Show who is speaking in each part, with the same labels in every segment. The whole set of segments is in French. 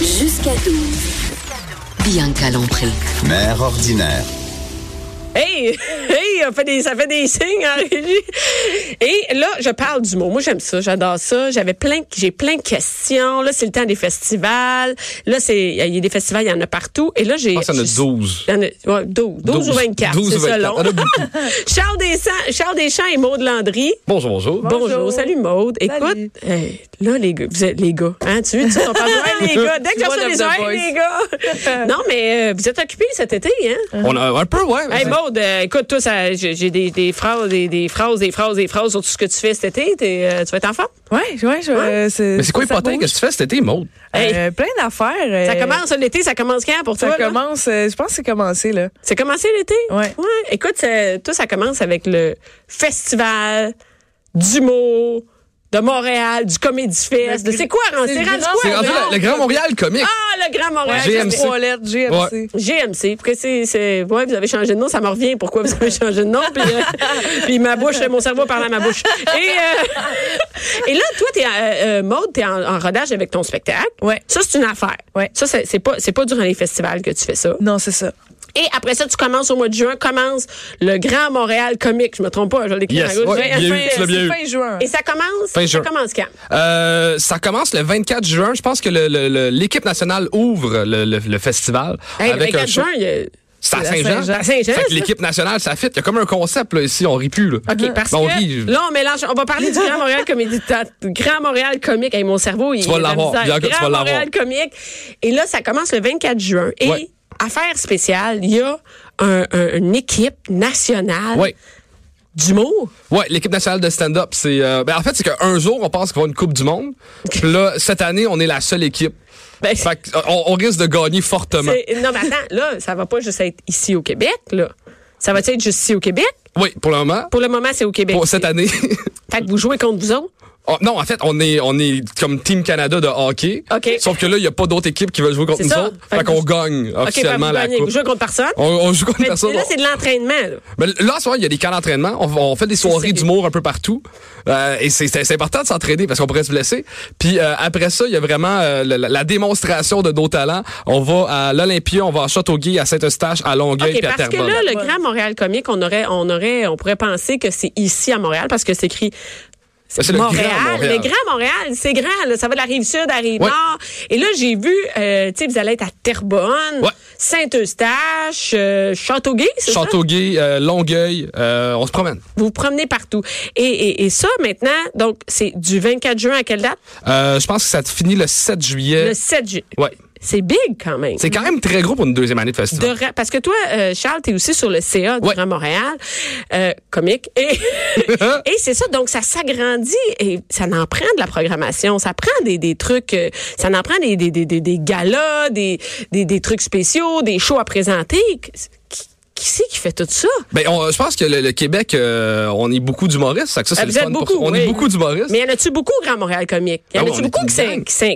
Speaker 1: Jusqu'à 12. Bianca Lompré.
Speaker 2: Mère ordinaire.
Speaker 3: Hey, hey, ça fait des, ça fait des signes en régie. Et là, je parle du mot. Moi, j'aime ça, j'adore ça. J'avais plein, j'ai plein de questions. Là, c'est le temps des festivals. Là, c'est, il y a des festivals, il y en a partout. Et là, j'ai.
Speaker 4: Qu'il y en a
Speaker 3: je-
Speaker 4: 12.
Speaker 3: il y en a, ouais, 12, 12 ou 24,
Speaker 4: 12
Speaker 3: c'est
Speaker 4: ou
Speaker 3: ça
Speaker 4: 24.
Speaker 3: long. Charles Deschamps, Charles Deschamps et Maude Landry.
Speaker 4: Bonjour, bonjour.
Speaker 3: Bonjour. salut Maude. Écoute, hey, là les gars, vous êtes les gars, hein, tu veux, tu sais, on parle de les gars. Dès que je
Speaker 5: One
Speaker 3: reçois
Speaker 5: of
Speaker 3: les oreilles, les gars. non, mais euh, vous êtes occupés cet été, hein?
Speaker 4: On a un peu, ouais.
Speaker 3: Hey Maude, euh, écoute, toi, ça, j'ai des, des phrases, des, des phrases, des phrases, des phrases sur tout ce que tu fais cet été. Euh, tu vas être en forme?
Speaker 5: Ouais, ouais, je, euh, c'est.
Speaker 4: Mais c'est quoi
Speaker 5: ça
Speaker 4: les potins? que tu fais cet été, Maude?
Speaker 5: Euh, plein d'affaires.
Speaker 3: Ça commence l'été, ça commence quand pour
Speaker 5: Ça
Speaker 3: toi? là?
Speaker 5: commence. euh, je pense que c'est commencé, là.
Speaker 3: C'est commencé l'été?
Speaker 5: Ouais.
Speaker 3: Ouais. Écoute, ça- toi, ça commence avec le festival d'humour de Montréal, du Comédie Fest.
Speaker 5: Le
Speaker 3: C'est quoi,
Speaker 5: c'est
Speaker 3: rendu
Speaker 5: grand-
Speaker 3: quoi?
Speaker 4: C'est rendu le, le Grand Montréal comique.
Speaker 3: Ah, le Grand Montréal.
Speaker 5: Ouais,
Speaker 4: GMC.
Speaker 5: trois lettres, GMC.
Speaker 3: GMC, parce que c'est, c'est, ouais, vous avez changé de nom, ça me revient. Pourquoi vous avez changé de nom? Puis, euh, puis ma bouche, mon cerveau parle à ma bouche. Et, euh, et là, toi, t'es, euh, euh, Maude, t'es en, en rodage avec ton spectacle.
Speaker 5: Ouais.
Speaker 3: Ça, c'est une affaire.
Speaker 5: Ouais.
Speaker 3: Ça, c'est, c'est pas, c'est pas durant les festivals que tu fais ça.
Speaker 5: Non, c'est ça.
Speaker 3: Et après ça, tu commences au mois de juin, commence le Grand Montréal Comique. Je me trompe pas, je l'écris
Speaker 4: Yes.
Speaker 3: à gauche.
Speaker 4: Ouais,
Speaker 3: Fin-
Speaker 5: juin.
Speaker 3: Et ça commence,
Speaker 4: Fin
Speaker 3: ça
Speaker 4: juin.
Speaker 3: commence quand?
Speaker 4: Euh, ça commence le 24 juin. Je pense que le- le- le- l'équipe nationale ouvre le, le- le festival
Speaker 3: Hey, le
Speaker 4: avec un
Speaker 3: 24
Speaker 4: show.
Speaker 3: juin, il y a-
Speaker 4: C'est à
Speaker 5: C'est à
Speaker 4: Saint-Jean. Que
Speaker 3: ça?
Speaker 4: l'équipe nationale, ça fit. Il y a comme un concept, là, ici. On rit plus, là.
Speaker 3: OK, parce
Speaker 4: Ben, on
Speaker 3: que
Speaker 4: rit.
Speaker 3: là, on mélange. On va parler du Grand Montréal Comédie. Grand Montréal Comique. Hey, mon cerveau, il
Speaker 4: Tu vas l'avoir. Bianca, tu
Speaker 3: Grand
Speaker 4: vas
Speaker 3: Montréal Comique. Et là, ça commence le 24 juin. Et
Speaker 4: Ouais.
Speaker 3: Affaire spéciale, il y a un- un- une équipe nationale
Speaker 4: Oui.
Speaker 3: d'humour.
Speaker 4: Ouais, l'équipe nationale de stand-up, c'est. euh, ben, en fait, c'est qu'un jour, on pense qu'il va une Coupe du Monde. Puis là, cette année, on est la seule équipe.
Speaker 3: Ben,
Speaker 4: Fait qu'on on risque de gagner fortement.
Speaker 3: non, mais attends, là, ça va pas juste être ici au Québec, là. Ça va être juste ici au Québec?
Speaker 4: Oui, pour le moment.
Speaker 3: Pour le moment, c'est au Québec.
Speaker 4: Pour cette année.
Speaker 3: Fait que vous jouez contre vous autres?
Speaker 4: Oh, non, en fait, on est, on est comme Team Canada de hockey.
Speaker 3: OK.
Speaker 4: Sauf que là, il n'y a pas d'autres équipes qui veulent jouer contre nous
Speaker 3: ça.
Speaker 4: autres.
Speaker 3: Fait
Speaker 4: qu'on
Speaker 3: vous-
Speaker 4: gagne officiellement la
Speaker 3: gagnez.
Speaker 4: coupe.
Speaker 3: Vous jouez contre personne?
Speaker 4: On, on joue contre
Speaker 3: Mais
Speaker 4: personne.
Speaker 3: là, c'est de l'entraînement, là.
Speaker 4: Mais là, souvent, il y a des camps d'entraînement. On, on fait des soirées d'humour un peu partout. Euh, et c'est c'est- c'est important de s'entraîner parce qu'on pourrait se blesser. Puis euh, après ça, il y a vraiment euh, la, la démonstration de nos talents. On va à l'Olympia, on va à Châteauguay, à Saint-Eustache, à Longueuil
Speaker 3: OK,
Speaker 4: puis à
Speaker 3: parce que
Speaker 4: Terrebonne.
Speaker 3: là, le Grand Montréal Comique, on aurait, on aurait, on pourrait penser que c'est ici à Montréal parce que c'est écrit
Speaker 4: c'est
Speaker 3: Montréal.
Speaker 4: Montréal.
Speaker 3: Le Grand Montréal, c'est grand. là. Ça va de la rive sud à la rive
Speaker 4: Ouais.
Speaker 3: nord. Et là, j'ai vu, euh, tu sais, vous allez être à Terrebonne,
Speaker 4: Ouais.
Speaker 3: Saint-Eustache, euh, Châteauguay, c'est ça?
Speaker 4: Châteauguay, euh, Longueuil, euh, on se promène.
Speaker 3: Vous vous promenez partout. Et, et, et ça, maintenant, donc, c'est du 24 juin à quelle date?
Speaker 4: Euh, je pense que ça finit le 7 juillet.
Speaker 3: Le 7 juin.
Speaker 4: Ouais.
Speaker 3: C'est big quand même.
Speaker 4: C'est quand même très gros pour une deuxième année de festival.
Speaker 3: parce que toi, euh, Charles, tu es aussi sur le CA du
Speaker 4: Ouais.
Speaker 3: Grand Montréal, euh, comique. Et, et c'est ça, donc ça s'agrandit et ça en prend de la programmation. Ça prend des, des trucs, euh, ça en prend des, des, des, des, des galas, des, des, des trucs spéciaux, des shows à présenter. Qui, c'est qui fait tout ça?
Speaker 4: Ben, on- je pense que le, le Québec, euh, on est beaucoup d'humoristes. Ça, ça, c'est
Speaker 3: Ah,
Speaker 4: fun pour-
Speaker 3: beaucoup,
Speaker 4: On
Speaker 3: oui.
Speaker 4: est beaucoup d'humoristes.
Speaker 3: Mais y en a-tu beaucoup au Grand Montréal comique? Y en
Speaker 4: Ah ouais,
Speaker 3: a-tu beaucoup qui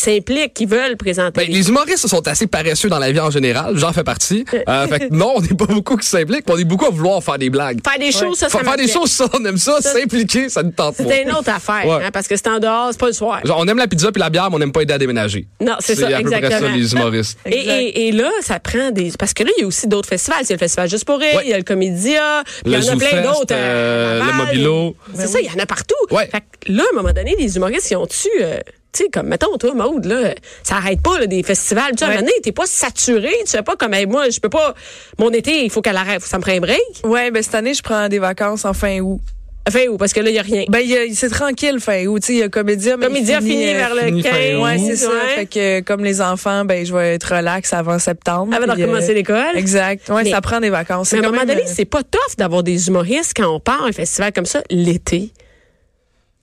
Speaker 3: s'impliquent, qui veulent présenter?
Speaker 4: Ben, les humoristes sont assez paresseux dans la vie en général. J'en fais partie. Euh, fait que non, on n'est pas beaucoup qui s'impliquent, on est beaucoup à vouloir faire des blagues.
Speaker 3: Faire des shows, ça, ça
Speaker 4: Fa- faire des choses, ça, on aime ça. S'impliquer, ça nous tente.
Speaker 3: C'est une autre affaire,
Speaker 4: Ouais.
Speaker 3: hein, parce que c'est en dehors, c'est pas le soir.
Speaker 4: Genre, on aime la pizza puis la bière, mais on n'aime pas aider à déménager.
Speaker 3: Non, c'est ça,
Speaker 4: à peu près
Speaker 3: exactement.
Speaker 4: ça, les humoristes.
Speaker 3: Et, et, et là, ça prend des. Parce que là, il y a aussi d'autres festivals. A le Festival Juste pour rire,
Speaker 4: Ouais.
Speaker 3: il y a le Comédia, il y en a plein d'autres.
Speaker 4: euh,
Speaker 3: à
Speaker 4: le. Mobilo.
Speaker 3: C'est ça, il y en a partout.
Speaker 4: Ouais.
Speaker 3: Fait que là, à un moment donné, les humoristes, ils ont-tu. euh, tu sais, comme, mettons, toi, Maude, là, ça arrête pas, là, des festivals. Tu sais,
Speaker 5: Ouais.
Speaker 3: t'es pas saturé. Tu sais pas comme, hey, moi, je peux pas. Mon été, il faut qu'elle arrête. Ça me prend un break.
Speaker 5: Ouais, ben cette année, je prends des vacances en fin août.
Speaker 3: Enfin, où? Parce que là, il y a rien.
Speaker 5: Ben, c'est tranquille fin août. Tu sais, il y a Comédia, mais
Speaker 3: Comédia
Speaker 5: finit,
Speaker 3: fini
Speaker 5: euh,
Speaker 3: vers le
Speaker 4: fini
Speaker 3: 15.
Speaker 4: fin août.
Speaker 5: Ouais, c'est ça.
Speaker 3: ouais.
Speaker 5: Fait que comme les enfants, ben je vais être relax avant septembre.
Speaker 3: Avant de
Speaker 5: Puis, euh,
Speaker 3: recommencer l'école.
Speaker 5: Exact. Ouais,
Speaker 3: Mais-
Speaker 5: ça prend des vacances.
Speaker 3: Mais à
Speaker 5: C'est
Speaker 3: un moment donné,
Speaker 5: euh,
Speaker 3: c'est pas tough d'avoir des humoristes quand on part à un festival comme ça l'été.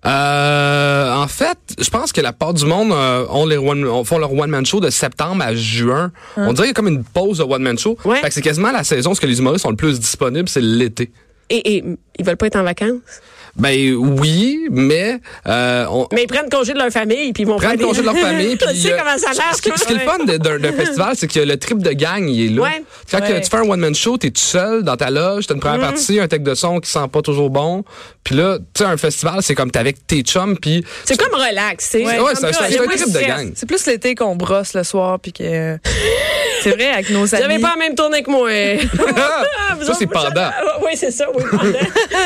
Speaker 4: Euh, en fait, je pense que la part du monde euh, ont les one, on- font leur one man show de septembre à juin. On dirait qu'il y a comme une pause de one man show.
Speaker 3: Ouais.
Speaker 4: Fait que c'est quasiment la saison où ce que les humoristes sont le plus disponibles, c'est l'été.
Speaker 3: Et, et ils veulent pas être en vacances?
Speaker 4: Ben oui, mais euh, on,
Speaker 3: Mais ils prennent congé de leur famille, puis ils vont
Speaker 4: prennent
Speaker 3: faire des-
Speaker 4: congé de leur famille.
Speaker 3: tu sais
Speaker 4: euh,
Speaker 3: comment ça marche.
Speaker 4: Ce qui, ce qui est le fun d'un d'un festival, c'est que le trip de gang, il est là.
Speaker 3: Ouais.
Speaker 4: Quand
Speaker 5: Ouais.
Speaker 4: tu fais un one-man show, t'es tout seul dans ta loge, t'as une
Speaker 3: Mm-hmm.
Speaker 4: première partie, un tech de son qui sent pas toujours bon. Puis là, tu sais, un festival, c'est comme t'es avec tes chums, puis...
Speaker 3: C'est comme relax, tu sais.
Speaker 5: Ouais,
Speaker 3: C'est
Speaker 4: ouais, c'est un- trip de gang.
Speaker 5: C'est plus l'été qu'on brosse le soir, puis que. c'est vrai, avec nos amis.
Speaker 3: n'avez pas la même tournée que moi.
Speaker 4: Ça, c'est pendant.
Speaker 3: Oui, c'est ça, oui, pendant.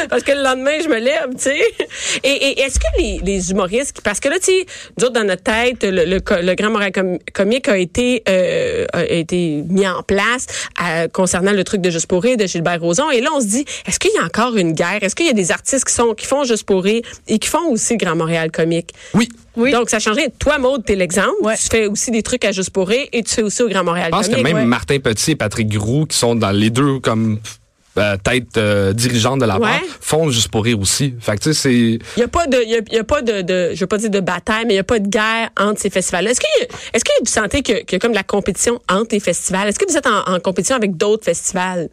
Speaker 3: parce que le lendemain, je me lève, tu sais. Et, et est-ce que les, les humoristes, parce que là, tu sais, nous autres, dans notre tête, le, le, co- le Grand Montréal Com- Comique a été, euh, a été mis en place euh, concernant le truc de Juste pour rire de Gilbert Rozon. Et là, on se dit, est-ce qu'il y a encore une guerre? Est-ce qu'il y a des artistes qui, sont, qui font Juste pour rire et qui font aussi le Grand Montréal Comique?
Speaker 4: Oui.
Speaker 5: Oui.
Speaker 3: Donc, ça a changé. Toi, Maude, t'es l'exemple.
Speaker 5: Ouais.
Speaker 3: Tu fais aussi des trucs à Juste pour rire et tu fais aussi au Grand Montréal
Speaker 4: Je pense que même
Speaker 5: ouais.
Speaker 4: Martin Petit et Patrick Groux, qui sont dans les deux comme euh, tête euh, dirigeante de la
Speaker 3: Ouais.
Speaker 4: barre, font juste pour rire aussi. Fait que tu sais, c'est...
Speaker 3: Il n'y a pas de, il y a, y a pas de, de, je veux pas dire de bataille, mais il n'y a pas de guerre entre ces festivals-là. Est-ce a, est-ce que vous sentez que- qu'il y a comme de la compétition entre les festivals? Est-ce que vous êtes en, en compétition avec d'autres festivals?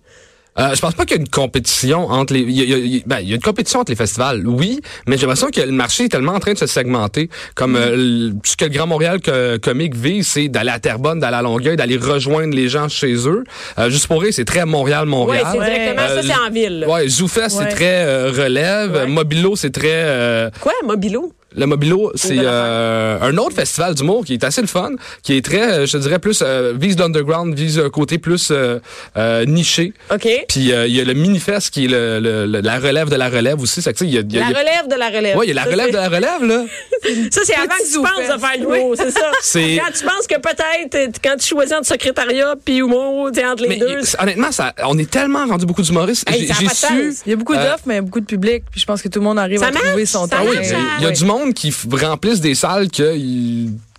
Speaker 4: Euh, je pense pas qu'il y a une compétition entre les. Il y a, il y a- ben, il y a une compétition entre les festivals, oui, mais j'ai l'impression que le marché est tellement en train de se segmenter. Comme euh, ce que le Grand Montréal co- Comique vise, c'est d'aller à Terrebonne, d'aller à Longueuil, d'aller rejoindre les gens chez eux. Euh, juste pour rire, c'est très
Speaker 3: Oui,
Speaker 4: Montréal-Montréal.
Speaker 3: c'est
Speaker 5: Ouais.
Speaker 3: directement, ça,
Speaker 4: Euh,
Speaker 3: c'est en ville.
Speaker 4: Ouais, Zoufest, c'est très euh, relève.
Speaker 3: Ouais.
Speaker 4: Mobilo, c'est très. euh,
Speaker 3: Quoi, Mobilo?
Speaker 4: Le Mobilo, c'est euh, un autre festival d'humour qui est assez le fun, qui est très, euh, je dirais, plus euh, vise l'underground, vise un côté plus euh, euh, niché.
Speaker 3: OK.
Speaker 4: Puis euh, il y a le Minifest qui est le, le- le- la relève de la relève aussi. Ça, que, tu sais, il y a, y a-
Speaker 3: La
Speaker 4: il y a-
Speaker 3: relève de la relève.
Speaker 4: Ouais, il y a la
Speaker 3: Ça,
Speaker 4: relève de la relève, là.
Speaker 3: Ça, c'est avant que tu penses de faire l'humour, c'est ça? Quand tu penses que peut-être, quand tu choisis entre secrétariat puis humour, tu entre les
Speaker 4: Mais
Speaker 3: deux.
Speaker 4: honnêtement, ça, on est tellement rendu beaucoup d'humoristes.
Speaker 3: Hey,
Speaker 4: J'ai su.
Speaker 5: Il y a beaucoup
Speaker 4: Euh,
Speaker 5: d'offres, mais il y a beaucoup de public. Puis je pense que tout le monde arrive
Speaker 3: Ça
Speaker 5: à trouver son temps.
Speaker 4: Oui,
Speaker 3: marche,
Speaker 4: il y a- du monde qui f- remplissent des salles que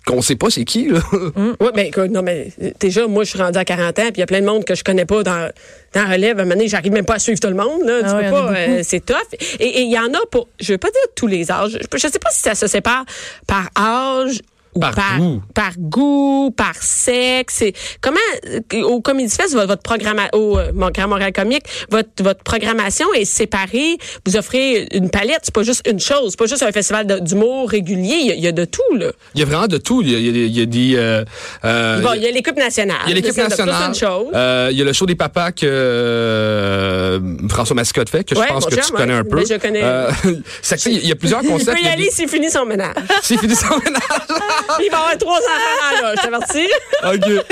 Speaker 4: qu'on sait pas c'est qui, là.
Speaker 3: Oui, mais écoute, non, mais déjà, moi, je suis rendue à 40 ans, puis il y a plein de monde que je connais pas dans, dans relève. À un moment donné, j'arrive même pas à suivre tout le monde. Là. Tu
Speaker 5: Ah
Speaker 3: pas, euh, c'est tough. Et et il y en a pour, je veux pas dire tous les âges. Je, je sais pas si ça se sépare par âge ou
Speaker 4: Par
Speaker 3: par,
Speaker 4: goût.
Speaker 3: par goût, par sexe. Comment, euh, au Comédie Fest, votre, votre programme, au euh, Grand Montréal Comique, votre, votre programmation est séparée. Vous offrez une palette. C'est pas juste une chose. C'est pas juste un festival d'humour régulier. Il y, a, il y a de tout, là.
Speaker 4: Il y a vraiment de tout. Il y a, il y a- y des. euh, euh,
Speaker 3: Bon, il y a l'équipe nationale.
Speaker 4: Il y a l'équipe
Speaker 3: Ça,
Speaker 4: nationale.
Speaker 3: une chose.
Speaker 4: Euh, il y a le show des papas que euh, François Mascotte fait, que
Speaker 3: Ouais,
Speaker 4: je pense que
Speaker 3: chum,
Speaker 4: tu connais
Speaker 3: ouais.
Speaker 4: un peu.
Speaker 3: Ben, je connais.
Speaker 4: Euh, il y a plusieurs
Speaker 3: Il
Speaker 4: concepts.
Speaker 3: peut y
Speaker 4: Il y a
Speaker 3: aller s'il finit son ménage.
Speaker 4: S'il finit son ménage.
Speaker 3: Il va avoir trois enfants là, je t'avertis.
Speaker 4: OK.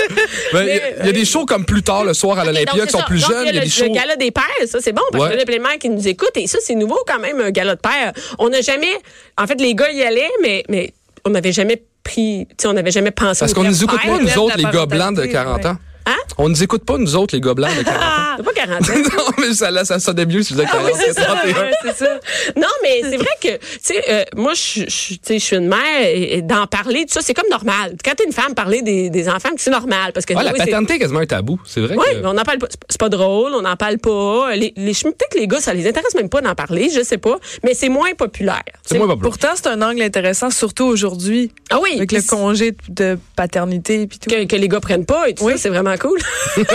Speaker 4: Ben, il y a- il y, a des shows comme plus tard le soir à l'Olympia qui sont
Speaker 3: ça.
Speaker 4: plus
Speaker 3: Donc,
Speaker 4: jeunes.
Speaker 3: Il y a,
Speaker 4: des
Speaker 3: le,
Speaker 4: shows.
Speaker 3: le gala des pères, ça c'est bon parce
Speaker 4: Ouais.
Speaker 3: que y a de mères qui nous écoutent et ça c'est nouveau quand même un gala de pères. On n'a jamais, en fait les gars y allaient mais mais on n'avait jamais pris, tu sais on n'avait jamais pensé.
Speaker 4: Parce
Speaker 3: au
Speaker 4: qu'on nous écoute pas, nous autres, les gars blancs de
Speaker 5: parentalité,
Speaker 4: 40 ans.
Speaker 3: Hein?
Speaker 4: On nous écoute pas, nous autres, les gars blancs de 40 ans.
Speaker 3: C'est pas 40 ans.
Speaker 4: non, mais ça, là, ça sonnait mieux si je disais 40,
Speaker 3: Ah oui, c'est ça,
Speaker 4: 31.
Speaker 5: Ouais, c'est ça.
Speaker 3: Non, mais c'est vrai que, tu sais, euh, moi, je suis une mère et, et d'en parler, tout ça, c'est comme normal. Quand t'es une femme, parler des, des enfants, c'est normal. Parce que,
Speaker 4: Ouais, la
Speaker 3: oui, c'est-
Speaker 4: paternité est quasiment un tabou. C'est vrai
Speaker 3: Oui,
Speaker 4: que...
Speaker 3: mais on n'en parle pas. C'est- C'est pas drôle, on n'en parle pas. Les, les, peut-être que les gars, ça les intéresse même pas d'en parler, je sais pas. Mais c'est moins populaire.
Speaker 4: C'est moins populaire.
Speaker 5: Pourtant, c'est un angle intéressant, surtout aujourd'hui,
Speaker 3: Ah oui.
Speaker 5: avec le
Speaker 3: puis
Speaker 5: congé de paternité et tout.
Speaker 3: que, que les gars prennent pas et tout
Speaker 5: Oui.
Speaker 3: ça, c'est vraiment cool.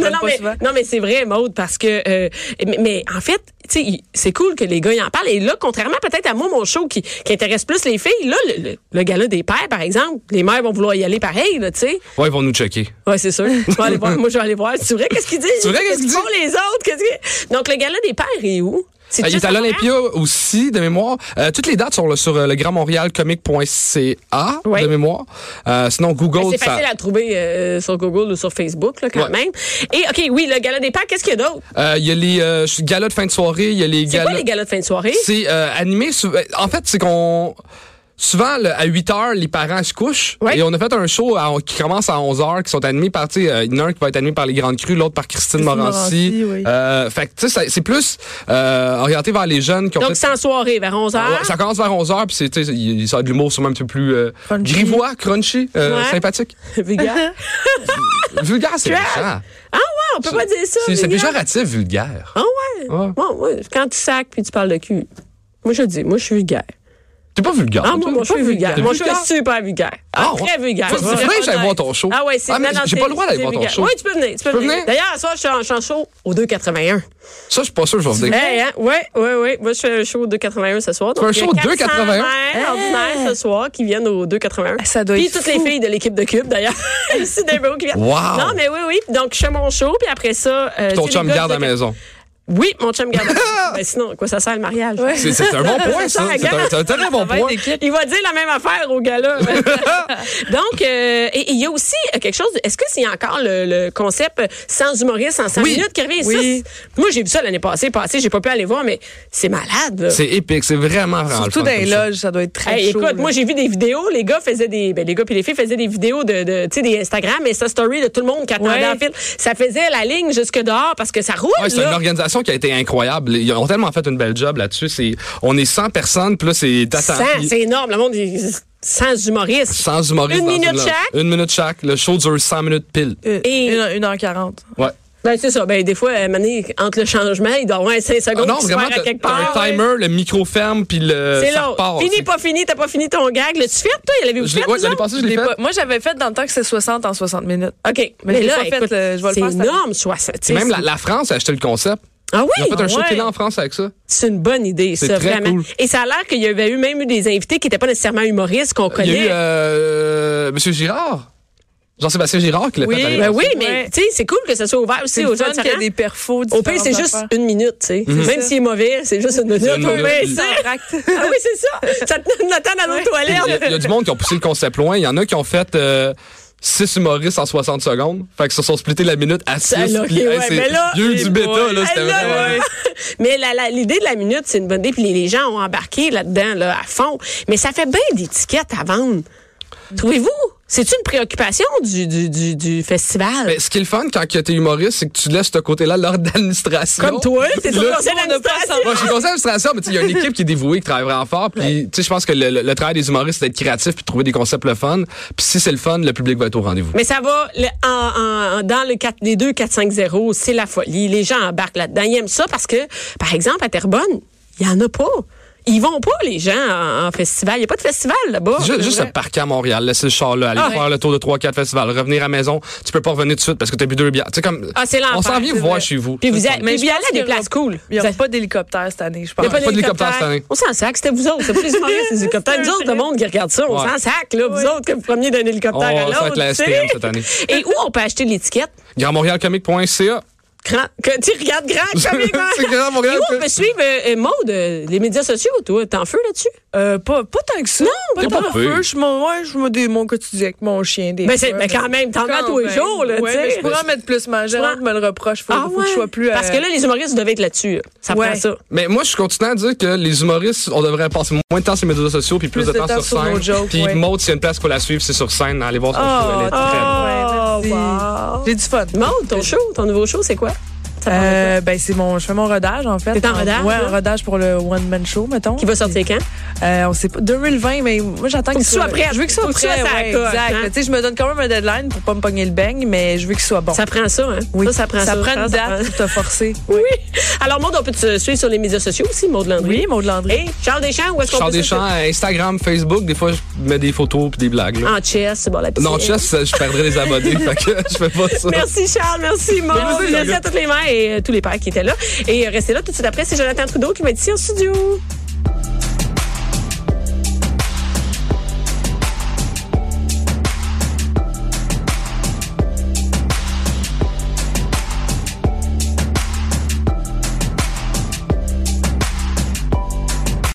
Speaker 3: non, mais, non, mais c'est vrai, Maude, parce que, euh, mais, mais en fait, tu sais, c'est cool que les gars y en parlent. Et là, contrairement peut-être à moi, mon show qui, qui intéresse plus les filles, là, le, le, le gala des pères, par exemple, les mères vont vouloir y aller pareil, là, tu sais.
Speaker 4: Ouais, ils vont nous checker.
Speaker 3: Ouais, c'est sûr. Je vais aller voir. Moi, je vais aller voir. C'est vrai, qu'est-ce qu'ils disent?
Speaker 4: C'est vrai, qu'est-ce qu'ils
Speaker 3: font les autres? Qu'est-ce qu'ils- Donc, le gala des pères est où? C'est
Speaker 4: Euh, il est à l'Olympia aussi, de mémoire. Euh, toutes les dates sont là, sur euh, le grandmontréalcomique.ca,
Speaker 3: Ouais.
Speaker 4: de mémoire. Euh, sinon,
Speaker 3: Ben,
Speaker 4: Google,
Speaker 3: C'est
Speaker 4: ça...
Speaker 3: facile à trouver sur Google ou sur Facebook, là, quand
Speaker 4: Ouais.
Speaker 3: même. Et, OK, oui, le gala des pères, qu'est-ce qu'il y a d'autre?
Speaker 4: Il y a les galas de fin de soirée, il y a les
Speaker 3: C'est
Speaker 4: galas...
Speaker 3: quoi les galas de fin de soirée?
Speaker 4: C'est animé. sou- En fait, c'est qu'on. Souvent, le- à 8 heures, les parents se couchent.
Speaker 3: Ouais.
Speaker 4: Et on a fait un show à- qui commence à 11 heures, qui sont animés par, tu sais, euh, il y en a un qui va être animé par les Grandes Crues, l'autre par Christine,
Speaker 5: Christine
Speaker 4: Morancy.
Speaker 5: Morancy, oui.
Speaker 4: Euh, fait que, tu sais, ça- c'est plus euh, orienté vers les jeunes qui ont
Speaker 3: Donc, c'est en soirée, vers 11 h.
Speaker 4: Ouais, ça commence vers 11 heures, puis c'est, tu sais, il sort de l'humour sûrement un petit peu plus euh, grivois, crunchy, euh,
Speaker 3: Ouais.
Speaker 4: sympathique.
Speaker 3: Vulgaire.
Speaker 4: vulgaire, c'est méchant.
Speaker 3: Ah ouais, on peut pas dire ça.
Speaker 4: C'est, péjoratif, vulgaire.
Speaker 3: Ah ouais?
Speaker 4: Ouais.
Speaker 3: Bon, ouais. Quand tu sacs puis tu parles de cul. Moi, je dis, moi, je suis vulgaire.
Speaker 4: T'es pas vulgaire.
Speaker 3: Ah, moi, moi, je suis
Speaker 4: pas
Speaker 3: vulgaire.
Speaker 4: T'es
Speaker 3: Moi, je suis
Speaker 4: vulgaire?
Speaker 3: super vulgaire. Ah,
Speaker 4: ouais.
Speaker 3: très vulgaire.
Speaker 4: Venir que j'aille voir ton show.
Speaker 3: Ah ouais, c'est
Speaker 4: mais
Speaker 3: non, non,
Speaker 4: J'ai pas le droit d'aller voir ton
Speaker 3: vulgaire.
Speaker 4: show.
Speaker 3: Oui, tu peux venir. Tu peux venir.
Speaker 4: venir?
Speaker 3: D'ailleurs, ce soir, je suis en, je suis en show au 281.
Speaker 4: Ça, je suis pas sûr que je vais venir.
Speaker 3: Hey, hein? Ouais, ouais, ouais. Moi, je fais un show au 281 ce soir.
Speaker 4: Tu fais un show au
Speaker 3: 400
Speaker 4: 281?
Speaker 3: mères ordinaires ce soir qui viennent au 281.
Speaker 5: Ah, ça doit
Speaker 3: Puis
Speaker 5: être
Speaker 3: toutes
Speaker 5: fou.
Speaker 3: les filles de l'équipe de Cube, d'ailleurs. Ici, des qui viennent.
Speaker 4: Wow.
Speaker 3: Non, mais oui, oui. Donc, je fais mon show, puis après ça. euh,
Speaker 4: Ton chum garde
Speaker 3: de-
Speaker 4: à la maison.
Speaker 3: Oui, mon chum garde. ben, sinon, à quoi ça sert le mariage?
Speaker 4: C'est c'est un bon point, ça. C'est un, très bon point.
Speaker 3: Il va dire la même affaire au gars-là. Donc, euh, et il y a aussi euh, quelque chose. Est-ce que c'est encore le, le concept euh, sans humoriste en 100
Speaker 4: Oui.
Speaker 3: minutes qui revient?
Speaker 5: Oui.
Speaker 3: Ça, moi, j'ai vu ça l'année passée. Passée, j'ai pas pu aller voir, mais c'est malade. là.
Speaker 4: C'est épique. C'est vraiment, vraiment
Speaker 5: Surtout dans les
Speaker 4: ça.
Speaker 5: loges, ça doit être très
Speaker 3: Hey,
Speaker 5: chaud.
Speaker 3: écoute,
Speaker 5: là.
Speaker 3: moi j'ai vu des vidéos, les gars faisaient des ben, les gars puis les filles faisaient des vidéos de, de tu sais des Instagram et ça story de tout le monde qui attendait
Speaker 5: Ouais.
Speaker 3: en file. Ça faisait la ligne jusque dehors parce que ça roule
Speaker 4: Ouais, c'est
Speaker 3: là.
Speaker 4: une organisation qui a été incroyable. Ils ont tellement fait une belle job là-dessus. C'est, on est 100 personnes, puis là, c'est
Speaker 3: c'est énorme, le monde est sans humoriste.
Speaker 4: Sans humoriste.
Speaker 3: Une minute chaque?
Speaker 4: Une minute chaque. Le show dure 100 minutes pile.
Speaker 5: Une-
Speaker 3: Et-
Speaker 5: une, une heure quarante.
Speaker 4: Ouais.
Speaker 3: Ben c'est ça, ben des fois euh, mané, entre le changement, il doit avoir un 5
Speaker 4: Ah
Speaker 3: secondes
Speaker 4: non,
Speaker 3: qui se
Speaker 4: vraiment,
Speaker 3: à quelque part.
Speaker 4: un timer, le micro ferme, puis le,
Speaker 3: C'est
Speaker 4: repart.
Speaker 3: Fini,
Speaker 4: C'est-
Speaker 3: pas fini, t'as pas fini ton gag. L'as-tu fait, toi? L'avez-vous
Speaker 4: Je
Speaker 3: fait?
Speaker 4: ouais, l'année passée, je l'ai fait.
Speaker 5: pas- Moi, j'avais fait dans le temps que c'était 60 en 60 minutes.
Speaker 3: OK.
Speaker 5: Mais
Speaker 3: là,
Speaker 5: pas fait, euh, je vais le
Speaker 3: c'est
Speaker 5: faire année.
Speaker 3: énorme, 60.
Speaker 4: C'est même la, la France a acheté le concept.
Speaker 3: Ah oui?
Speaker 4: Ils ont fait un show
Speaker 5: ouais.
Speaker 4: télé en France avec ça.
Speaker 3: C'est une bonne idée,
Speaker 4: C'est
Speaker 3: ça,
Speaker 4: très
Speaker 3: vraiment.
Speaker 4: cool.
Speaker 3: Et ça a l'air qu'il y avait eu même eu des invités qui n'étaient pas nécessairement humoristes, qu'on
Speaker 4: Il y a
Speaker 3: connaît.
Speaker 4: eu euh, Monsieur Girard. Jean-Sébastien Girard qui l'a
Speaker 5: Oui.
Speaker 4: fait
Speaker 3: Ben oui, mais
Speaker 5: Ouais.
Speaker 3: tu sais, c'est cool que ça soit ouvert aussi
Speaker 5: C'est
Speaker 3: aux gens
Speaker 5: qu'il y a des perfos.
Speaker 3: Au pire, c'est juste une minute, tu sais.
Speaker 4: Mhm.
Speaker 3: Même s'il est mauvais, c'est juste une minute. Au. Ah oui, c'est ça. Ça te donne le temps dans nos
Speaker 4: Il y, a,
Speaker 3: toilettes.
Speaker 4: il y a du monde qui ont poussé le concept loin. Il y en a qui ont fait euh, six humoristes en 60 secondes. Fait qu'ils se sont splittés la minute à 6.
Speaker 3: Ça, là, ok, ouais, mais là,
Speaker 4: il y a eu
Speaker 3: les
Speaker 4: du bêta, là. C'était
Speaker 3: ouais. Mais l'idée de la minute, c'est une bonne idée. Puis les, les gens ont embarqué là-dedans, là, à fond. Mais ça fait bien d'étiquettes à vendre. Trouvez-vous? C'est une préoccupation du, du, du, du festival?
Speaker 4: Mais ce qui est le fun quand tu es humoriste, c'est que tu laisses ce côté-là lors d'administration.
Speaker 3: Comme toi, t'es au conseil d'administration.
Speaker 4: Moi, je suis conseiller d'administration, mais il y a une équipe qui est dévouée, qui travaille vraiment fort. Puis, tu sais, je pense que le, le- le travail des humoristes, c'est d'être créatif puis trouver des concepts le fun. Puis si c'est le fun, le public va être au rendez-vous.
Speaker 3: Mais ça va le- en, en- dans le 4, les deux 4-5-0, c'est la folie. Les gens embarquent là-dedans. Ils aiment ça parce que, par exemple, à Terrebonne, il y en a pas. Ils vont pas, les gens, en, en festival. Il n'y a pas de festival là-bas.
Speaker 4: Juste, juste le parquet à Montréal, laisser le char là, aller
Speaker 3: Ah,
Speaker 4: faire le tour de 3-4 festivals, revenir à la maison, tu peux pas revenir tout de suite parce que t'as bu deux bières. Tu sais, comme,
Speaker 3: Ah, c'est
Speaker 4: on s'en vient
Speaker 3: c'est
Speaker 4: voir chez vous.
Speaker 3: Puis vous, vous
Speaker 5: pense
Speaker 3: allez à des places cool.
Speaker 5: Il n'y
Speaker 3: Vous-
Speaker 5: pas d'hélicoptère cette année, je
Speaker 3: Il y a
Speaker 5: pense.
Speaker 3: pas
Speaker 4: d'hélicoptère cette année.
Speaker 3: On s'en sac, c'était vous autres. C'est humoristes, les hélicoptères. Nous autres, le monde qui regarde ça, on s'en sac, là. Vous autres, que vous preniez d'un hélicoptère
Speaker 4: On-
Speaker 3: à
Speaker 4: ça va
Speaker 3: l'autre.
Speaker 4: être la
Speaker 3: tu sais.
Speaker 4: STM cette année.
Speaker 3: Et où on peut acheter l'étiquette?
Speaker 4: GrandMontréalcomique.ca.
Speaker 3: Grand, que, tu regardes grand comme
Speaker 4: C'est Grand Montréal.
Speaker 3: Et où on peut suivre euh, euh, Maude, euh, les médias sociaux, toi? T'es en feu là-dessus?
Speaker 5: Euh, pas, pas tant que ça. Non, pas tant
Speaker 4: pire.
Speaker 5: ça. Je me, ouais, je me mon quotidien avec mon chien. Des
Speaker 3: Mais, c'est,
Speaker 5: fois,
Speaker 3: mais quand même, t'en mets tous les jours, là,
Speaker 5: Ouais,
Speaker 3: tu
Speaker 5: mais
Speaker 3: sais.
Speaker 5: je pourrais en mettre plus. Ma gérante me le reproche. Faut,
Speaker 3: Ah
Speaker 5: faut
Speaker 3: ouais?
Speaker 5: que je sois plus.
Speaker 3: Parce
Speaker 5: euh,
Speaker 3: que là, les humoristes doivent être là-dessus. là. Ça
Speaker 5: Ouais.
Speaker 3: prend ça.
Speaker 4: Mais moi, je continue à dire que les humoristes, on devrait passer moins de temps sur les médias sociaux puis plus, de temps, sur
Speaker 5: sur
Speaker 4: scène.
Speaker 5: nos jokes,
Speaker 4: puis
Speaker 5: ouais.
Speaker 4: Maud, s'il y a une place pour la suivre, c'est sur scène. Allez voir son show. Elle est très bonne.
Speaker 5: Oh, ouais, merci. J'ai du fun.
Speaker 3: Maude, ton show, ton nouveau show, c'est quoi?
Speaker 5: Euh, ben c'est mon, je fais mon rodage en fait.
Speaker 3: T'es en rodage,
Speaker 5: Ouais, un rodage pour le one man show mettons.
Speaker 3: Qui va sortir quand?
Speaker 5: Euh, on sait pas 2020 mais moi j'attends qu'il
Speaker 3: que tu sois prête.
Speaker 5: Je veux qu'il soit
Speaker 3: que
Speaker 5: prêt. ouais, exact.
Speaker 3: hein?
Speaker 5: Tu sais je me donne quand même un deadline pour pas me pogner le bang mais je veux qu'il soit bon.
Speaker 3: Ça prend ça, hein?
Speaker 5: oui.
Speaker 3: Ça, ça prend ça.
Speaker 5: prend une date pour te forcer.
Speaker 3: Oui. Alors, Maude, on peut te suivre sur les médias sociaux aussi, Maude Landry.
Speaker 5: Oui, Maud Landry.
Speaker 3: Et Charles Deschamps, où est-ce qu'on
Speaker 4: Charles
Speaker 3: peut
Speaker 4: Deschamps, Instagram, Facebook, des fois, je mets des photos puis des blagues. là.
Speaker 3: En chess, c'est bon, la piscine.
Speaker 4: Non, chess, je perdrais les abonnés, fait que je fais pas ça.
Speaker 3: Merci Charles, merci Maud,
Speaker 4: Merci,
Speaker 3: à toutes les mères euh, tous les pères qui étaient là. Et euh, restez là tout de suite après, c'est Jonathan Trudeau qui va être ici en studio.